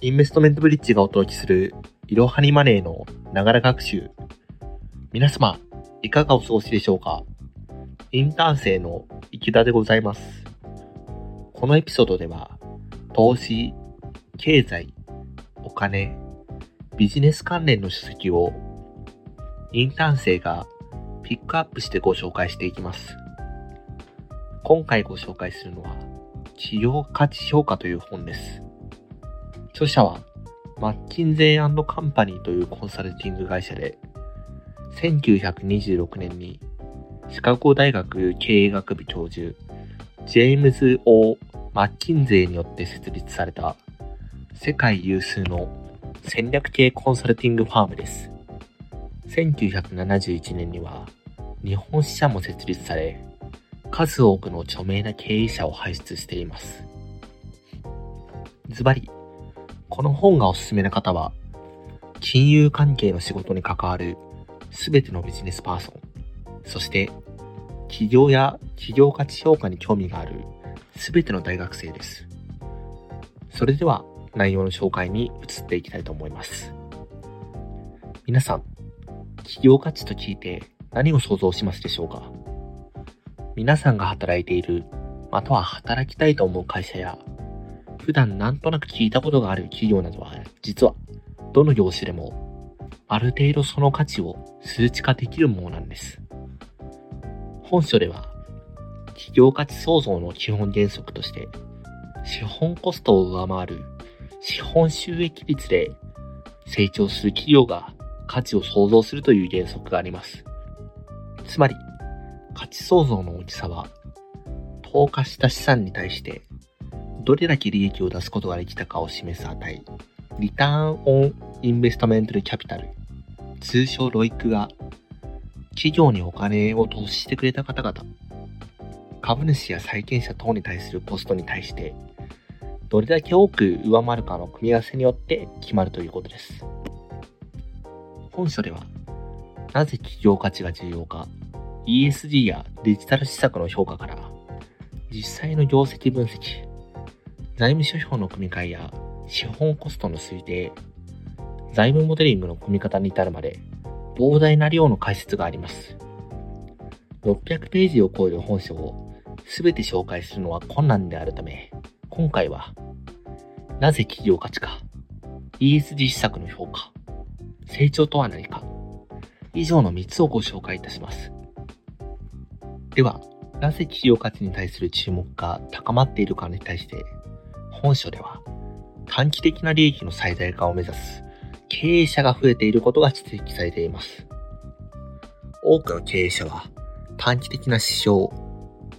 インベストメントブリッジがお届けするいろはにマネーのながら学習。皆様、いかがお過ごしでしょうか？インターン生の池田でございます。このエピソードでは、投資、経済、お金、ビジネス関連の書籍をインターン生がピックアップしてご紹介していきます。今回ご紹介するのは、企業価値評価という本です。著者は、マッキンゼーカンパニーというコンサルティング会社で、1926年にシカゴ大学経営学部教授、ジェームズ・オー・マッキンゼーによって設立された世界有数の戦略系コンサルティングファームです。1971年には日本支社も設立され、数多くの著名な経営者を輩出しています。ズバリ、この本がおすすめな方は、金融関係の仕事に関わるすべてのビジネスパーソン、そして企業や企業価値評価に興味があるすべての大学生です。それでは内容の紹介に移っていきたいと思います。皆さん、企業価値と聞いて何を想像しますでしょうか？皆さんが働いている、または働きたいと思う会社や普段なんとなく聞いたことがある企業などは、実は、どの業種でも、ある程度その価値を数値化できるものなんです。本書では、企業価値創造の基本原則として、資本コストを上回る資本収益率で成長する企業が価値を創造するという原則があります。つまり、価値創造の大きさは、投下した資産に対してどれだけ利益を出すことができたかを示す値、リターンオンインベストメントルキャピタル、通称ロイクが、企業にお金を投資してくれた方々、株主や債権者等に対するコストに対して、どれだけ多く上回るかの組み合わせによって決まるということです。本書では、なぜ企業価値が重要か、ESG やデジタル施策の評価から、実際の業績分析、財務諸表の組み換えや資本コストの推定、財務モデリングの組み方に至るまで膨大な量の解説があります。600ページを超える本書を全て紹介するのは困難であるため、今回は、なぜ企業価値か、ESG 施策の評価、成長とは何か、以上の3つをご紹介いたします。では、なぜ企業価値に対する注目が高まっているかに対して本書では、短期的な利益の最大化を目指す経営者が増えていることが指摘されています。多くの経営者は短期的な指標、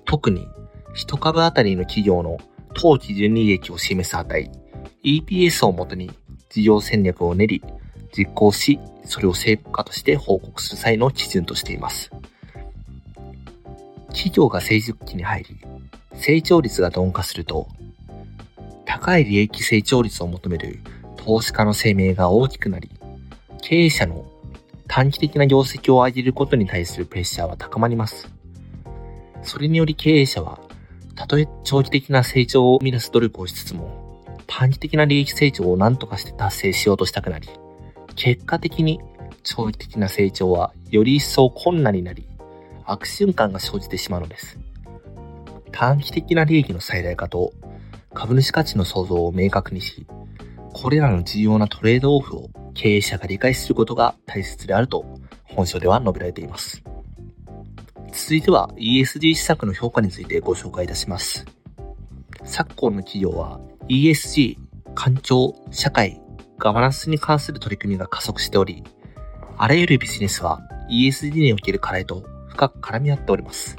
特に1株当たりの企業の当基準利益を示す値、EPS をもとに事業戦略を練り、実行し、それを成果として報告する際の基準としています。企業が成熟期に入り、成長率が鈍化すると、高い利益成長率を求める投資家の生命が大きくなり、経営者の短期的な業績を上げることに対するプレッシャーは高まります。それにより経営者は、たとえ長期的な成長を生み出す努力をしつつも、短期的な利益成長を何とかして達成しようとしたくなり、結果的に長期的な成長はより一層困難になり、悪循環が生じてしまうのです。短期的な利益の最大化と株主価値の創造を明確にし、これらの重要なトレードオフを経営者が理解することが大切であると本書では述べられています。続いては ESG 施策の評価についてご紹介いたします。昨今の企業は ESG、環境、社会、ガバナンスに関する取り組みが加速しており、あらゆるビジネスは ESG における課題と深く絡み合っております。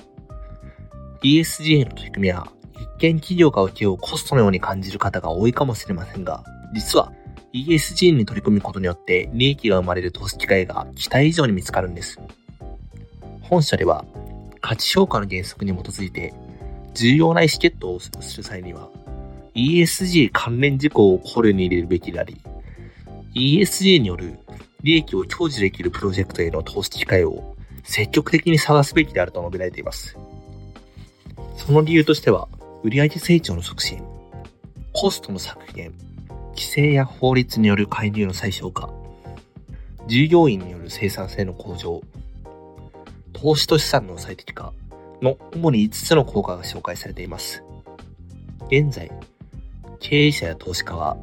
ESG への取り組みは一見企業が受け負うコストのように感じる方が多いかもしれませんが、実は ESG に取り組むことによって利益が生まれる投資機会が期待以上に見つかるんです。本社では価値評価の原則に基づいて重要な意思決定をする際には ESG 関連事項を考慮に入れるべきであり ESG による利益を享受できるプロジェクトへの投資機会を積極的に探すべきであると述べられています。その理由としては売上成長の促進、コストの削減、規制や法律による介入の最小化、従業員による生産性の向上、投資と資産の最適化の主に5つの効果が紹介されています。現在、経営者や投資家は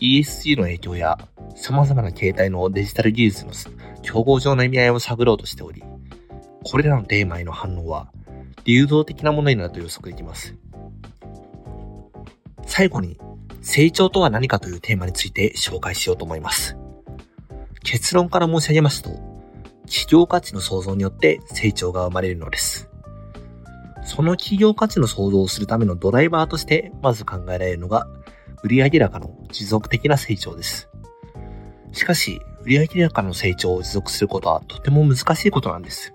ESG の影響や様々な形態のデジタル技術の競合上の意味合いを探ろうとしており、これらのテーマへの反応は流動的なものになると予測できます。最後に、成長とは何かというテーマについて紹介しようと思います。結論から申し上げますと、企業価値の創造によって成長が生まれるのです。その企業価値の創造をするためのドライバーとしてまず考えられるのが売上高の持続的な成長です。しかし、売上高の成長を持続することはとても難しいことなんです。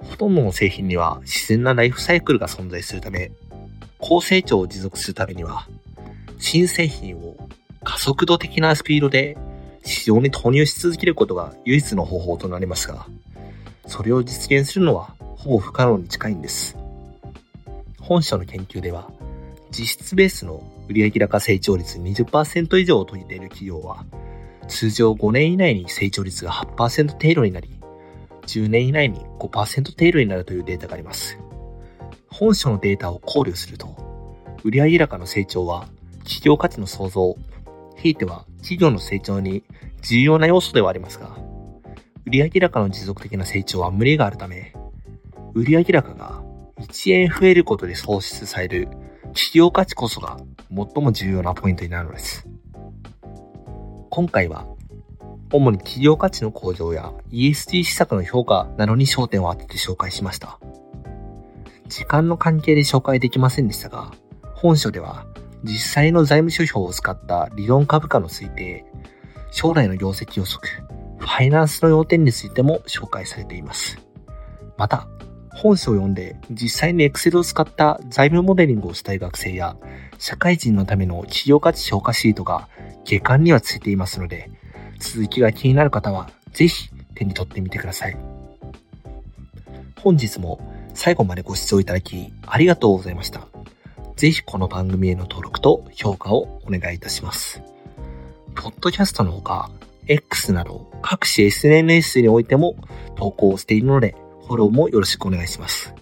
ほとんどの製品には自然なライフサイクルが存在するため、高成長を持続するためには、新製品を加速度的なスピードで市場に投入し続けることが唯一の方法となりますが、それを実現するのはほぼ不可能に近いんです。本書の研究では、実質ベースの売上高成長率20%以上を遂げている企業は、通常5年以内に成長率が8%程度になり、10年以内に5%程度になるというデータがあります。本書のデータを考慮すると、売上高の成長は企業価値の創造、ひいては企業の成長に重要な要素ではありますが、売上高の持続的な成長は無理があるため、売上高が1円増えることで創出される企業価値こそが最も重要なポイントになるのです。今回は、主に企業価値の向上や ESG 施策の評価などに焦点を当てて紹介しました。時間の関係で紹介できませんでしたが、本書では実際の財務諸表を使った理論株価の推定、将来の業績予測、ファイナンスの要点についても紹介されています。また、本書を読んで実際に Excel を使った財務モデリングをしたい学生や、社会人のための企業価値評価シートが下巻にはついていますので、続きが気になる方はぜひ手に取ってみてください。本日も最後までご視聴いただきありがとうございました。ぜひこの番組への登録と評価をお願いいたします。ポッドキャストのほか、X など各種 SNS においても投稿しているので、フォローもよろしくお願いします。